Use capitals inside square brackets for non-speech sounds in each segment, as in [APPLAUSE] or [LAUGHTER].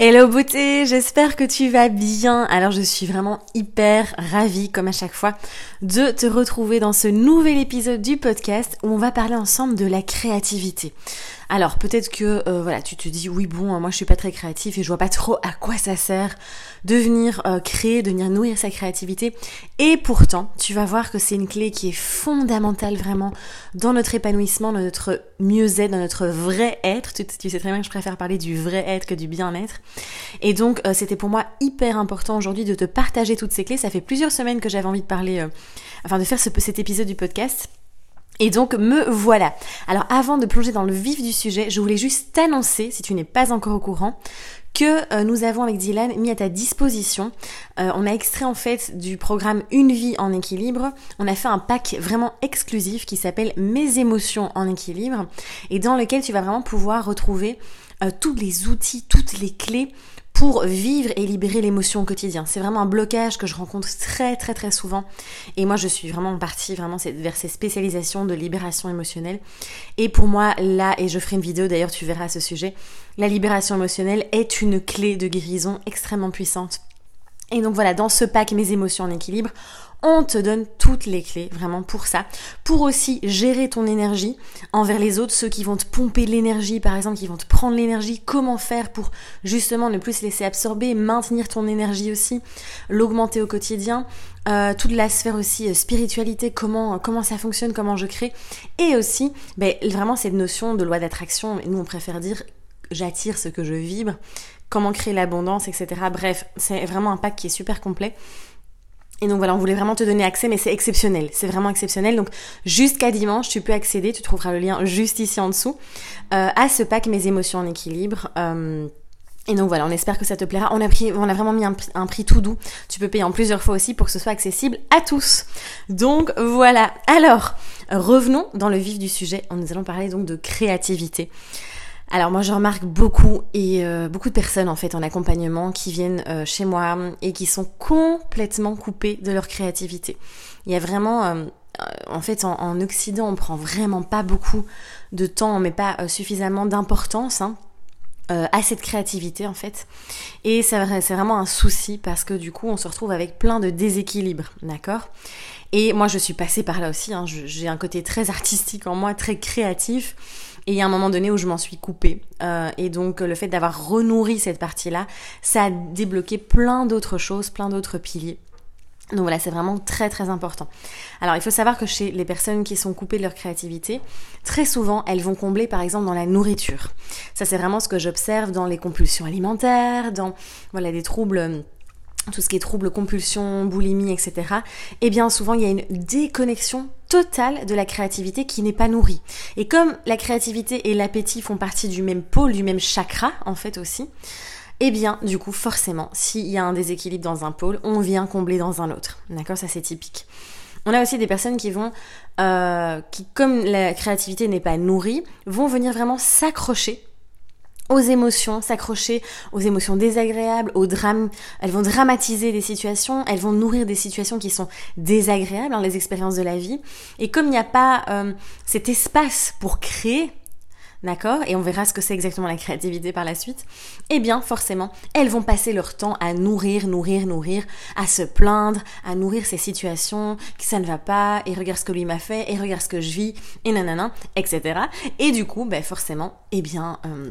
Hello beauté, j'espère que tu vas bien. Alors je suis vraiment hyper ravie, comme à chaque fois, de te retrouver dans ce nouvel épisode du podcast où on va parler ensemble de la créativité. Alors peut-être que euh, voilà, tu te dis oui bon, moi je suis pas très créatif et je vois pas trop à quoi ça sert de venir euh, créer, de venir nourrir sa créativité. Et pourtant, tu vas voir que c'est une clé qui est fondamentale vraiment dans notre épanouissement, dans notre mieux-être, dans notre vrai être. Tu, sais très bien que je préfère parler du vrai être que du bien-être. Et donc euh, c'était pour moi hyper important aujourd'hui de te partager toutes ces clés. Ça fait plusieurs semaines que j'avais envie de parler, enfin de faire cet épisode du podcast. Et donc me voilà. Alors avant de plonger dans le vif du sujet, je voulais juste t'annoncer, si tu n'es pas encore au courant, que euh, nous avons avec Dylan mis à ta disposition. Euh, on a extrait en fait du programme Une vie en équilibre. On a fait un pack vraiment exclusif qui s'appelle Mes émotions en équilibre et dans lequel tu vas vraiment pouvoir retrouver euh, tous les outils, toutes les clés pour vivre et libérer l'émotion au quotidien. C'est vraiment un blocage que je rencontre très très très souvent. Et moi je suis vraiment partie vraiment vers ces spécialisations de libération émotionnelle. Et pour moi là, et je ferai une vidéo d'ailleurs tu verras à ce sujet, la libération émotionnelle est une clé de guérison extrêmement puissante. Et donc voilà, dans ce pack Mes émotions en équilibre, on te donne toutes les clés vraiment pour ça, pour aussi gérer ton énergie envers les autres, ceux qui vont te pomper l'énergie par exemple, qui vont te prendre l'énergie, comment faire pour justement ne plus se laisser absorber, maintenir ton énergie aussi, l'augmenter au quotidien, euh, toute la sphère aussi euh, spiritualité, comment, comment ça fonctionne, comment je crée, et aussi ben, vraiment cette notion de loi d'attraction, nous on préfère dire j'attire ce que je vibre, comment créer l'abondance, etc. Bref, c'est vraiment un pack qui est super complet. Et donc voilà, on voulait vraiment te donner accès, mais c'est exceptionnel, c'est vraiment exceptionnel. Donc jusqu'à dimanche, tu peux accéder, tu trouveras le lien juste ici en dessous, euh, à ce pack Mes émotions en équilibre. Euh, et donc voilà, on espère que ça te plaira. On a, vraiment mis un, prix tout doux. Tu peux payer en plusieurs fois aussi pour que ce soit accessible à tous. Donc voilà. Alors, revenons dans le vif du sujet. Nous allons parler donc de créativité. Alors moi je remarque beaucoup et euh, beaucoup de personnes en fait en accompagnement qui viennent euh, chez moi et qui sont complètement coupées de leur créativité. Il y a vraiment euh, en fait en, Occident on prend vraiment pas beaucoup de temps, met pas suffisamment d'importance hein, à cette créativité en fait. Et c'est vraiment un souci parce que du coup on se retrouve avec plein de déséquilibres, d'accord? Et moi je suis passée par là aussi, hein. j'ai un côté très artistique en moi, très créatif. Et il y a un moment donné où je m'en suis coupée. Euh, et donc le fait d'avoir renourri cette partie-là, ça a débloqué plein d'autres choses, plein d'autres piliers. Donc voilà, c'est vraiment très très important. Alors il faut savoir que chez les personnes qui sont coupées de leur créativité, très souvent elles vont combler par exemple dans la nourriture. Ça c'est vraiment ce que j'observe dans les compulsions alimentaires, dans voilà des troubles tout ce qui est troubles, compulsions, boulimie, etc., eh bien souvent il y a une déconnexion totale de la créativité qui n'est pas nourrie. Et comme la créativité et l'appétit font partie du même pôle, du même chakra en fait aussi, eh bien du coup forcément s'il y a un déséquilibre dans un pôle, on vient combler dans un autre. D'accord? Ça c'est typique. On a aussi des personnes qui vont, euh, qui comme la créativité n'est pas nourrie, vont venir vraiment s'accrocher aux émotions, s'accrocher aux émotions désagréables, aux drames. Elles vont dramatiser des situations, elles vont nourrir des situations qui sont désagréables, dans les expériences de la vie. Et comme il n'y a pas euh, cet espace pour créer, d'accord Et on verra ce que c'est exactement la créativité par la suite. Eh bien, forcément, elles vont passer leur temps à nourrir, nourrir, nourrir, à se plaindre, à nourrir ces situations, que ça ne va pas, et regarde ce que lui m'a fait, et regarde ce que je vis, et nanana, etc. Et du coup, ben forcément, eh bien... Euh,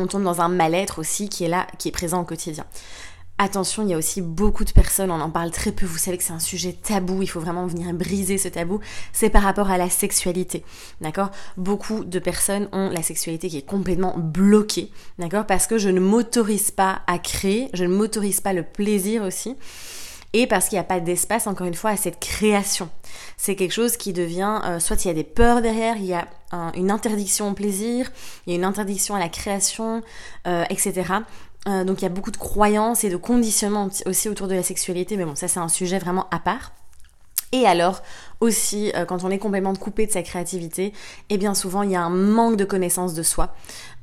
on tombe dans un mal-être aussi qui est là, qui est présent au quotidien. Attention, il y a aussi beaucoup de personnes, on en parle très peu, vous savez que c'est un sujet tabou, il faut vraiment venir briser ce tabou, c'est par rapport à la sexualité, d'accord? Beaucoup de personnes ont la sexualité qui est complètement bloquée, d'accord? Parce que je ne m'autorise pas à créer, je ne m'autorise pas le plaisir aussi, et parce qu'il n'y a pas d'espace, encore une fois, à cette création. C'est quelque chose qui devient, euh, soit il y a des peurs derrière, il y a une interdiction au plaisir, il y a une interdiction à la création, euh, etc. Euh, donc il y a beaucoup de croyances et de conditionnements aussi autour de la sexualité, mais bon, ça c'est un sujet vraiment à part. Et alors, aussi, euh, quand on est complètement coupé de sa créativité, et eh bien souvent, il y a un manque de connaissance de soi,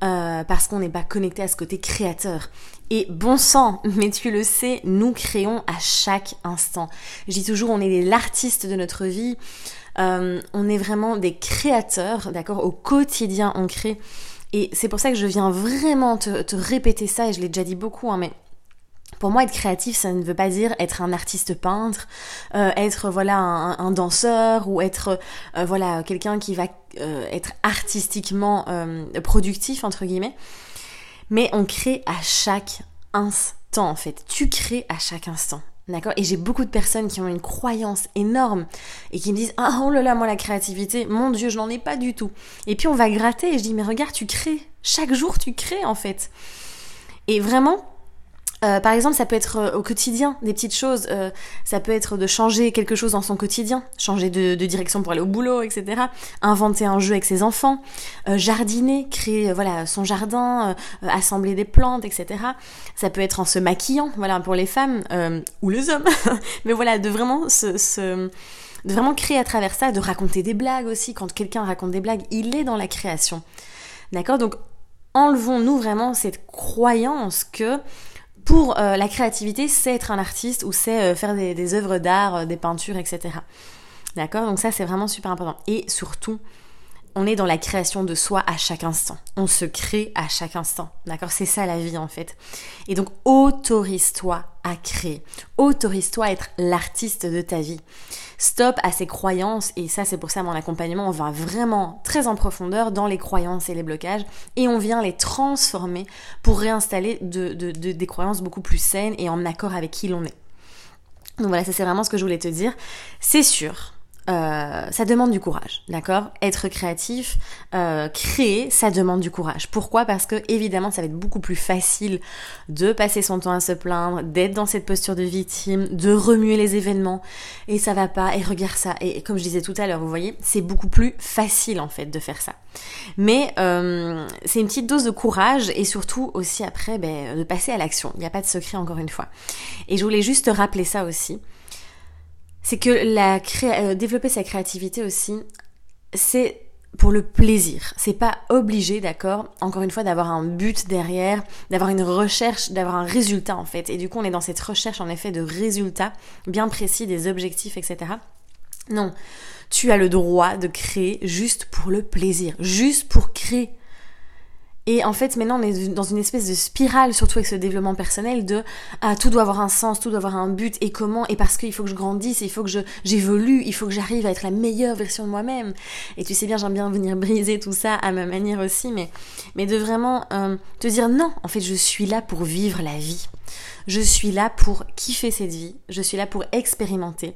euh, parce qu'on n'est pas connecté à ce côté créateur. Et bon sang, [LAUGHS] mais tu le sais, nous créons à chaque instant. Je dis toujours, on est l'artiste de notre vie, euh, on est vraiment des créateurs, d'accord? Au quotidien, on crée. Et c'est pour ça que je viens vraiment te, répéter ça, et je l'ai déjà dit beaucoup, hein, mais pour moi, être créatif, ça ne veut pas dire être un artiste peintre, euh, être voilà un, danseur ou être euh, voilà quelqu'un qui va être artistiquement productif entre guillemets. Mais on crée à chaque instant en fait. Tu crées à chaque instant. D'accord? Et j'ai beaucoup de personnes qui ont une croyance énorme et qui me disent Ah oh là là, moi la créativité, mon Dieu, je n'en ai pas du tout. Et puis on va gratter et je dis Mais regarde, tu crées. Chaque jour, tu crées en fait. Et vraiment, euh, par exemple, ça peut être euh, au quotidien, des petites choses. Euh, ça peut être de changer quelque chose dans son quotidien, changer de, direction pour aller au boulot, etc. Inventer un jeu avec ses enfants, jardiner, créer voilà son jardin, assembler des plantes, etc. Ça peut être en se maquillant, voilà pour les femmes ou les hommes. [LAUGHS] Mais voilà, de vraiment se, de vraiment créer à travers ça, de raconter des blagues aussi. Quand quelqu'un raconte des blagues, il est dans la création. D'accord? Donc enlevons-nous vraiment cette croyance que pour euh, la créativité, c'est être un artiste ou c'est euh, faire des, œuvres d'art, euh, des peintures, etc. D'accord? Donc ça, c'est vraiment super important. Et surtout, on est dans la création de soi à chaque instant. On se crée à chaque instant. D'accord? C'est ça la vie en fait. Et donc autorise-toi à créer. Autorise-toi à être l'artiste de ta vie. Stop à ces croyances, et ça c'est pour ça mon accompagnement, on va vraiment très en profondeur dans les croyances et les blocages, et on vient les transformer pour réinstaller des croyances beaucoup plus saines et en accord avec qui l'on est. Donc voilà, ça c'est vraiment ce que je voulais te dire. C'est sûr, euh, ça demande du courage, d'accord? Être créatif, euh, créer, ça demande du courage. Pourquoi? Parce que évidemment, ça va être beaucoup plus facile de passer son temps à se plaindre, d'être dans cette posture de victime, de remuer les événements et ça va pas et regarde ça. Et comme je disais tout à l'heure, vous voyez, c'est beaucoup plus facile en fait de faire ça. Mais euh, c'est une petite dose de courage et surtout aussi après ben, de passer à l'action. Il n'y a pas de secret encore une fois. Et je voulais juste rappeler ça aussi c'est que la euh, développer sa créativité aussi, c'est pour le plaisir. C'est pas obligé, d'accord, encore une fois, d'avoir un but derrière, d'avoir une recherche, d'avoir un résultat en fait. Et du coup, on est dans cette recherche en effet de résultats bien précis, des objectifs, etc. Non, tu as le droit de créer juste pour le plaisir, juste pour créer. Et en fait, maintenant, on est dans une espèce de spirale, surtout avec ce développement personnel, de ah, tout doit avoir un sens, tout doit avoir un but, et comment, et parce qu'il faut que je grandisse, il faut que j'évolue, il faut que j'arrive à être la meilleure version de moi-même. Et tu sais bien, j'aime bien venir briser tout ça à ma manière aussi, mais, mais de vraiment euh, te dire non, en fait, je suis là pour vivre la vie. Je suis là pour kiffer cette vie, je suis là pour expérimenter.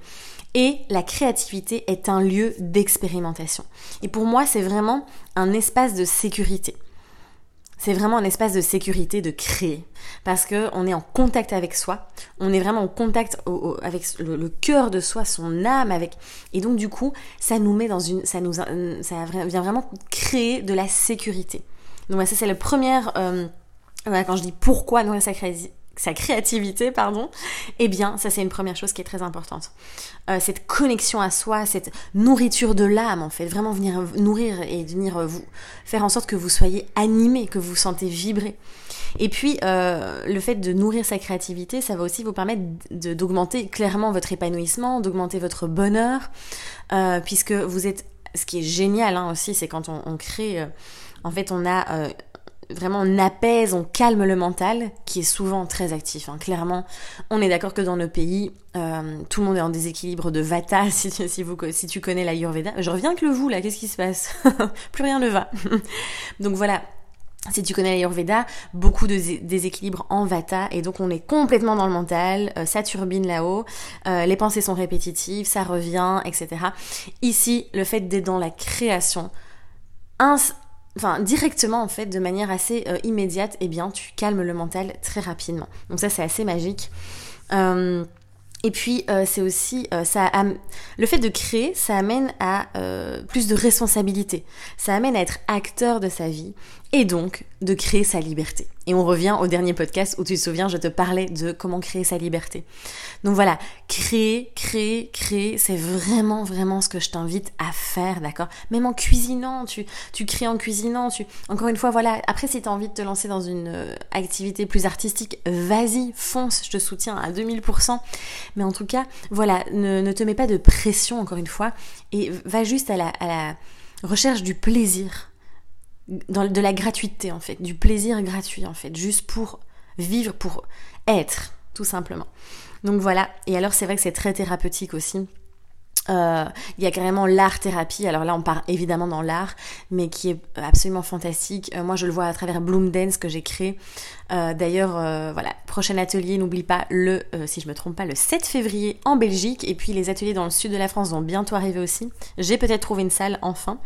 Et la créativité est un lieu d'expérimentation. Et pour moi, c'est vraiment un espace de sécurité. C'est vraiment un espace de sécurité de créer. Parce que on est en contact avec soi, on est vraiment en contact avec le, cœur de soi, son âme avec. Et donc du coup ça nous met dans une ça nous ça vient vraiment créer de la sécurité. Donc ça c'est le premier euh, quand je dis pourquoi nous ça crée sa créativité, pardon, eh bien, ça c'est une première chose qui est très importante. Euh, cette connexion à soi, cette nourriture de l'âme, en fait, vraiment venir nourrir et venir euh, vous faire en sorte que vous soyez animé, que vous vous sentez vibrer. Et puis, euh, le fait de nourrir sa créativité, ça va aussi vous permettre d'augmenter clairement votre épanouissement, d'augmenter votre bonheur, puisque vous êtes, ce qui est génial hein, aussi, c'est quand on, on crée, en fait, on a vraiment on apaise, on calme le mental, qui est souvent très actif. Hein. Clairement, on est d'accord que dans nos pays, euh, tout le monde est en déséquilibre de Vata, [LAUGHS] si, si, vous, si tu connais la Yurveda. Je reviens que le vous, là, qu'est-ce qui se passe [LAUGHS] Plus rien ne va. [LAUGHS] donc voilà, si tu connais la Yurveda, beaucoup de déséquilibre en Vata, et donc on est complètement dans le mental, euh, ça turbine là-haut, euh, les pensées sont répétitives, ça revient, etc. Ici, le fait d'être dans la création, enfin directement en fait, de manière assez euh, immédiate, eh bien tu calmes le mental très rapidement. Donc ça c'est assez magique. Euh, et puis euh, c'est aussi ça le fait de créer, ça amène à plus de responsabilité. Ça amène à être acteur de sa vie et donc de créer sa liberté. Et on revient au dernier podcast où tu te souviens, je te parlais de comment créer sa liberté. Donc voilà, créer, créer, créer, c'est vraiment, vraiment ce que je t'invite à faire, d'accord? Même en cuisinant, tu, tu crées en cuisinant, tu... Encore une fois, voilà, après si tu as envie de te lancer dans une euh, activité plus artistique, vas-y, fonce, je te soutiens à 2000%. Mais en tout cas, voilà, ne, ne te mets pas de pression, encore une fois, et va juste à la, à la recherche du plaisir de la gratuité en fait, du plaisir gratuit en fait, juste pour vivre, pour être, tout simplement. Donc voilà, et alors c'est vrai que c'est très thérapeutique aussi. Euh, il y a carrément l'art thérapie. Alors là, on part évidemment dans l'art, mais qui est absolument fantastique. Euh, moi, je le vois à travers Bloom Dance que j'ai créé. Euh, d'ailleurs, voilà, prochain atelier, n'oublie pas le, si je me trompe pas, le 7 février en Belgique. Et puis les ateliers dans le sud de la France vont bientôt arriver aussi. J'ai peut-être trouvé une salle enfin.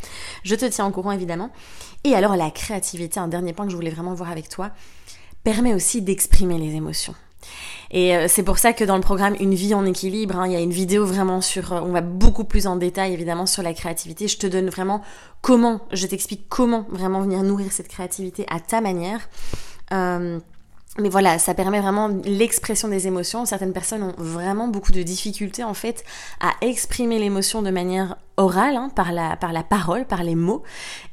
Je te tiens au courant évidemment. Et alors la créativité, un dernier point que je voulais vraiment voir avec toi, permet aussi d'exprimer les émotions. Et euh, c'est pour ça que dans le programme Une vie en équilibre, hein, il y a une vidéo vraiment sur, euh, on va beaucoup plus en détail évidemment sur la créativité. Je te donne vraiment comment, je t'explique comment vraiment venir nourrir cette créativité à ta manière. Euh, mais voilà, ça permet vraiment l'expression des émotions. Certaines personnes ont vraiment beaucoup de difficultés en fait à exprimer l'émotion de manière orale, hein, par, la, par la parole, par les mots.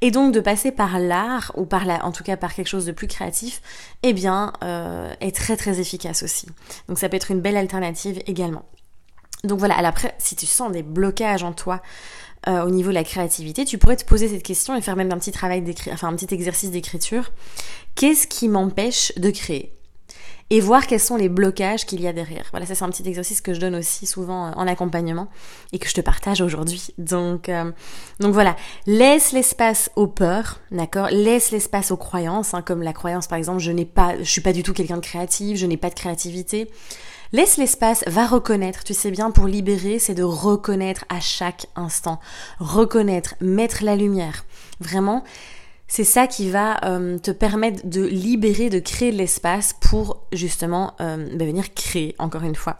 Et donc de passer par l'art, ou par la, en tout cas par quelque chose de plus créatif, eh bien, euh, est très très efficace aussi. Donc ça peut être une belle alternative également. Donc voilà, après, si tu sens des blocages en toi, euh, au niveau de la créativité, tu pourrais te poser cette question et faire même un petit travail enfin un petit exercice d'écriture. Qu'est-ce qui m'empêche de créer? Et voir quels sont les blocages qu'il y a derrière. Voilà, ça c'est un petit exercice que je donne aussi souvent euh, en accompagnement et que je te partage aujourd'hui. Donc, euh, donc voilà, laisse l'espace aux peurs, d'accord? Laisse l'espace aux croyances, hein, comme la croyance par exemple, je n'ai pas, je suis pas du tout quelqu'un de créatif, je n'ai pas de créativité. Laisse l'espace, va reconnaître. Tu sais bien, pour libérer, c'est de reconnaître à chaque instant. Reconnaître, mettre la lumière. Vraiment, c'est ça qui va euh, te permettre de libérer, de créer de l'espace pour justement ben, venir créer, encore une fois.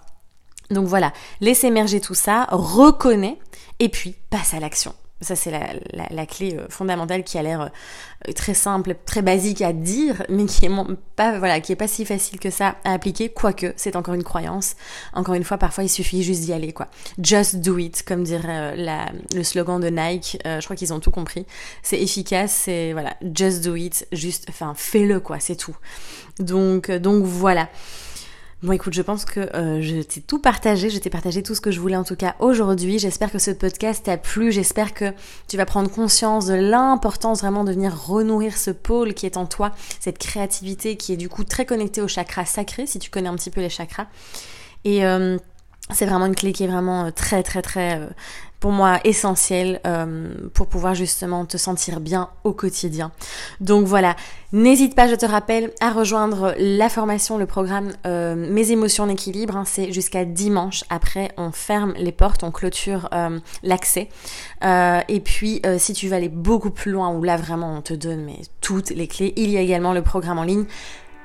Donc voilà, laisse émerger tout ça, reconnais et puis passe à l'action. Ça, c'est la, clé euh, fondamentale qui a l'air euh, très simple, très basique à dire, mais qui est pas, voilà, qui est pas si facile que ça à appliquer, quoique c'est encore une croyance. Encore une fois, parfois il suffit juste d'y aller, quoi. Just do it, comme dirait euh, le slogan de Nike. je crois qu'ils ont tout compris. C'est efficace, c'est voilà, just do it, juste, enfin, fais-le, quoi, c'est tout. Donc, donc voilà. Bon écoute, je pense que euh, je t'ai tout partagé, je t'ai partagé tout ce que je voulais en tout cas aujourd'hui. J'espère que ce podcast t'a plu, j'espère que tu vas prendre conscience de l'importance vraiment de venir renourrir ce pôle qui est en toi, cette créativité qui est du coup très connectée au chakra sacré, si tu connais un petit peu les chakras. Et euh, c'est vraiment une clé qui est vraiment euh, très très très pour moi essentielle euh, pour pouvoir justement te sentir bien au quotidien. Donc voilà, n'hésite pas, je te rappelle, à rejoindre la formation, le programme Mes émotions en équilibre. Hein, c'est jusqu'à dimanche. Après, on ferme les portes, on clôture l'accès. et puis, si tu veux aller beaucoup plus loin, où là vraiment on te donne mais, toutes les clés, il y a également le programme en ligne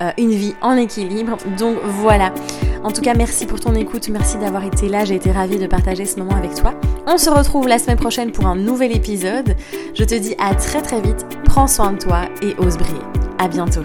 euh, une vie en équilibre. Donc voilà. En tout cas, merci pour ton écoute, merci d'avoir été là, j'ai été ravie de partager ce moment avec toi. On se retrouve la semaine prochaine pour un nouvel épisode. Je te dis à très très vite, prends soin de toi et ose briller. À bientôt.